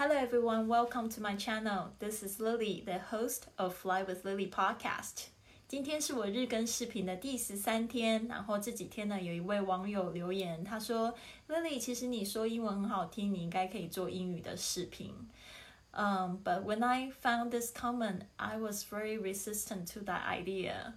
Hello everyone, welcome to my channel. This is Lily, the host of Fly with Lily podcast. 今天是我日更视频的第十三天，然后这几天呢，有一位网友留言，他说：“Lily，其实你说英文很好听，你应该可以做英语的视频。” Um, but when I found this comment, I was very resistant to that idea.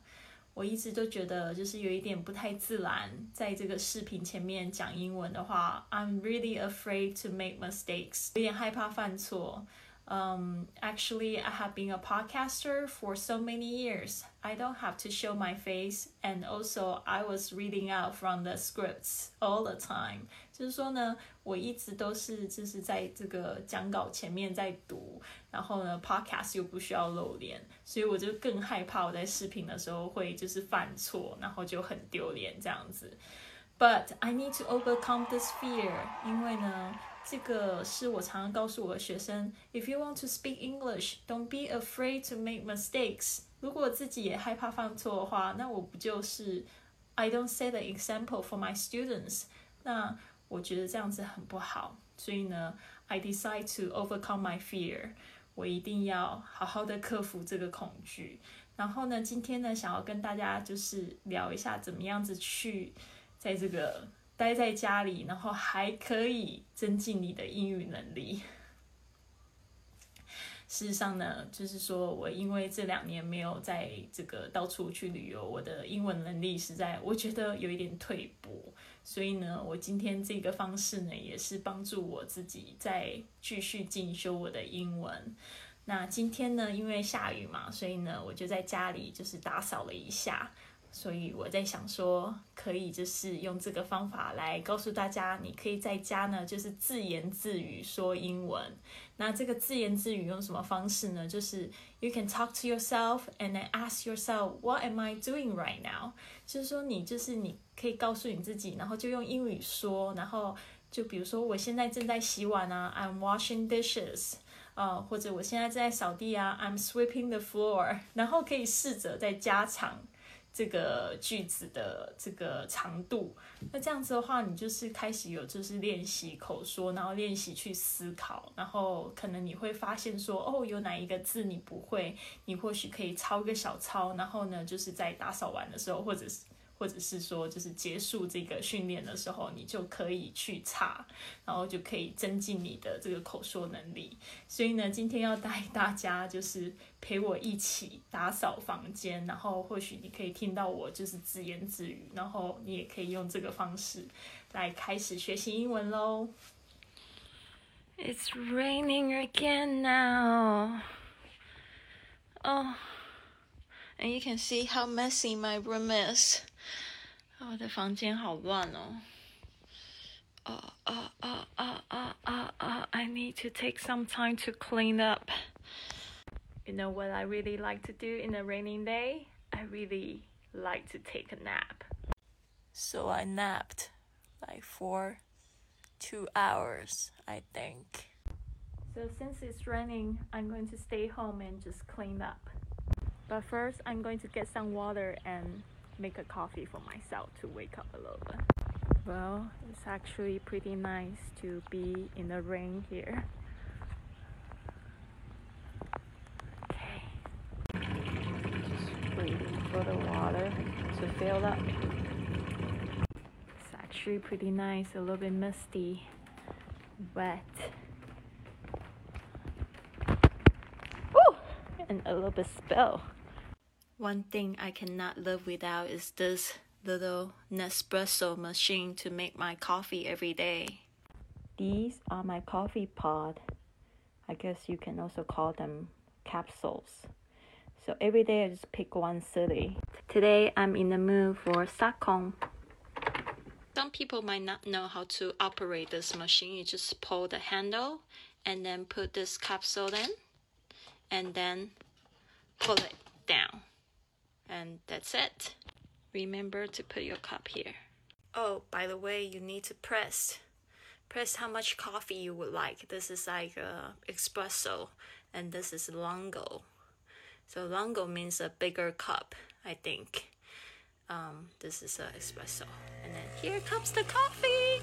我一直都觉得就是有一点不太自然，在这个视频前面讲英文的话，I'm really afraid to make mistakes，有点害怕犯错。Um, actually, I have been a podcaster for so many years. I don't have to show my face, and also I was reading out from the scripts all the time. 就是说呢，我一直都是就是在这个讲稿前面在读，然后呢，podcast 又不需要露脸，所以我就更害怕我在视频的时候会就是犯错，然后就很丢脸这样子。But I need to overcome this fear，因为呢。 这个是我常常告诉我的学生：If you want to speak English, don't be afraid to make mistakes。如果自己也害怕犯错的话，那我不就是 I don't set the example for my students？那我觉得这样子很不好。所以呢，I decide to overcome my fear。我一定要好好的克服这个恐惧。然后呢，今天呢，想要跟大家就是聊一下怎么样子去在这个。待在家里，然后还可以增进你的英语能力。事实上呢，就是说我因为这两年没有在这个到处去旅游，我的英文能力实在我觉得有一点退步。所以呢，我今天这个方式呢，也是帮助我自己在继续进修我的英文。那今天呢，因为下雨嘛，所以呢，我就在家里就是打扫了一下。所以我在想说，可以就是用这个方法来告诉大家，你可以在家呢，就是自言自语说英文。那这个自言自语用什么方式呢？就是 you can talk to yourself and then ask yourself what am I doing right now？就是说你就是你可以告诉你自己，然后就用英语说，然后就比如说我现在正在洗碗啊，I'm washing dishes，呃，或者我现在正在扫地啊，I'm sweeping the floor，然后可以试着在加长。这个句子的这个长度，那这样子的话，你就是开始有就是练习口说，然后练习去思考，然后可能你会发现说，哦，有哪一个字你不会，你或许可以抄个小抄，然后呢，就是在打扫完的时候，或者是。或者是说，就是结束这个训练的时候，你就可以去查，然后就可以增进你的这个口说能力。所以呢，今天要带大家就是陪我一起打扫房间，然后或许你可以听到我就是自言自语，然后你也可以用这个方式来开始学习英文喽。It's raining again now. Oh, and you can see how messy my room is. 我的房间好乱哦。Uh, uh, uh, uh, uh, uh, uh, I need to take some time to clean up. You know what I really like to do in a raining day? I really like to take a nap. So I napped like for two hours, I think. So since it's raining, I'm going to stay home and just clean up. But first, I'm going to get some water and make a coffee for myself to wake up a little bit. Well, it's actually pretty nice to be in the rain here. Okay. Just waiting for the water to fill up. It's actually pretty nice, a little bit misty, wet. And a little bit spill. One thing I cannot live without is this little Nespresso machine to make my coffee every day. These are my coffee pod. I guess you can also call them capsules. So every day I just pick one city. Today I'm in the mood for Stockholm. Some people might not know how to operate this machine. You just pull the handle and then put this capsule in and then pull it down that's it. Remember to put your cup here. Oh, by the way, you need to press. Press how much coffee you would like. This is like a espresso, and this is longo. So longo means a bigger cup, I think. Um, this is uh, espresso, and then here comes the coffee.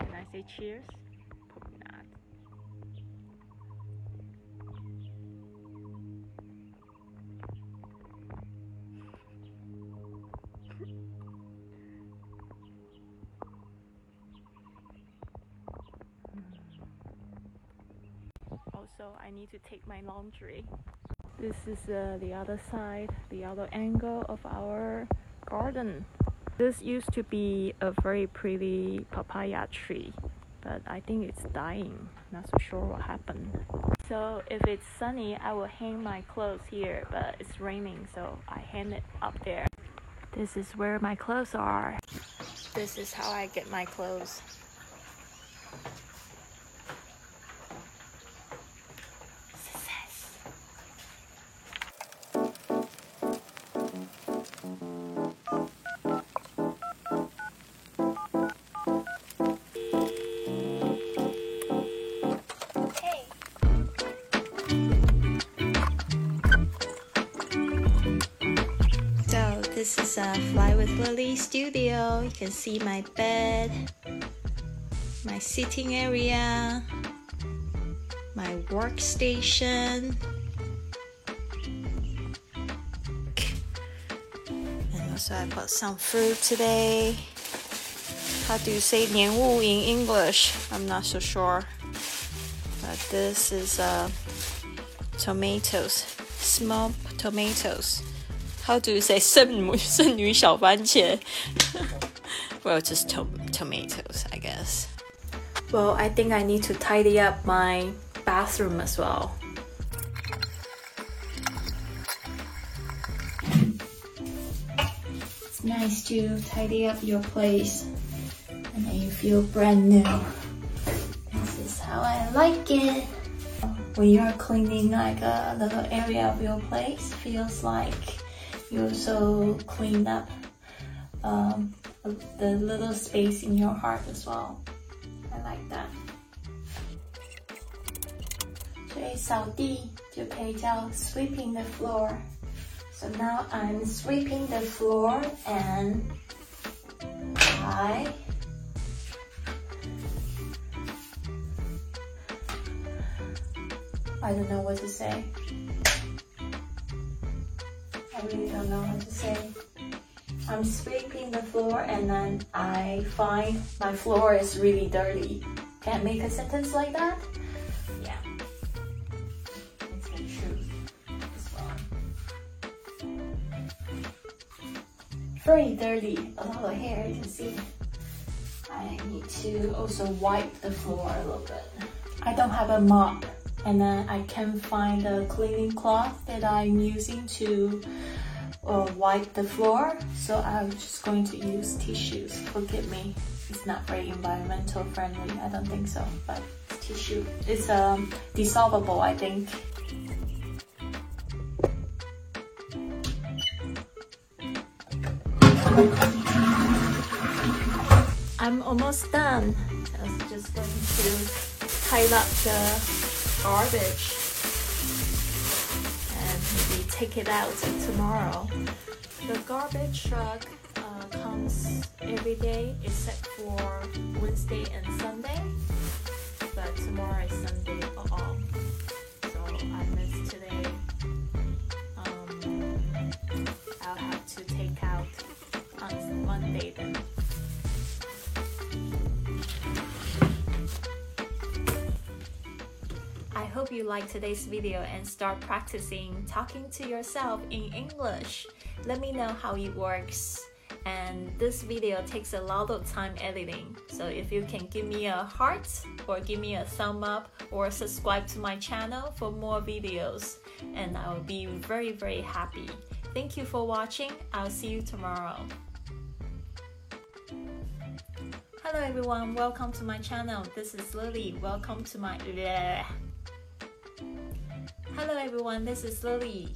Can I say cheers? Also, I need to take my laundry. This is uh, the other side, the other angle of our garden. This used to be a very pretty papaya tree, but I think it's dying. Not so sure what happened. So if it's sunny, I will hang my clothes here, but it's raining, so I hang it up there. This is where my clothes are. This is how I get my clothes. This is a Fly with Lily studio. You can see my bed, my sitting area, my workstation. And also I bought some fruit today. How do you say 莲雾 in English? I'm not so sure. But this is uh, tomatoes, small tomatoes. How do you say 圣母圣女小番茄? well, just to- tomatoes, I guess. Well, I think I need to tidy up my bathroom as well. It's nice to tidy up your place and then you feel brand new. This is how I like it. When you're cleaning like a little area of your place, feels like you also cleaned up um, the little space in your heart as well. I like that. 所以扫地就可以叫 sweeping the floor. So now I'm sweeping the floor and I I don't know what to say. I really don't know what to say. I'm sweeping the floor and then I find my floor is really dirty. Can't make a sentence like that? Yeah. It's the truth as well. Very dirty, a lot of hair, you can see. I need to also wipe the floor a little bit. I don't have a mop and then I can't find a cleaning cloth that I'm using to uh, wipe the floor. So I'm just going to use tissues. Forgive me it's not very environmental friendly. I don't think so but tissue it's um, dissolvable I think. I'm almost done. I was just going to tie up the garbage and maybe take it out tomorrow. The garbage truck uh, comes every day except for Wednesday and Sunday, but tomorrow is Sunday off. Hope you like today's video and start practicing talking to yourself in English. Let me know how it works. And this video takes a lot of time editing. So if you can give me a heart or give me a thumb up or subscribe to my channel for more videos and I will be very very happy. Thank you for watching. I'll see you tomorrow. Hello everyone, welcome to my channel. This is Lily. Welcome to my Hello everyone, this is Lily.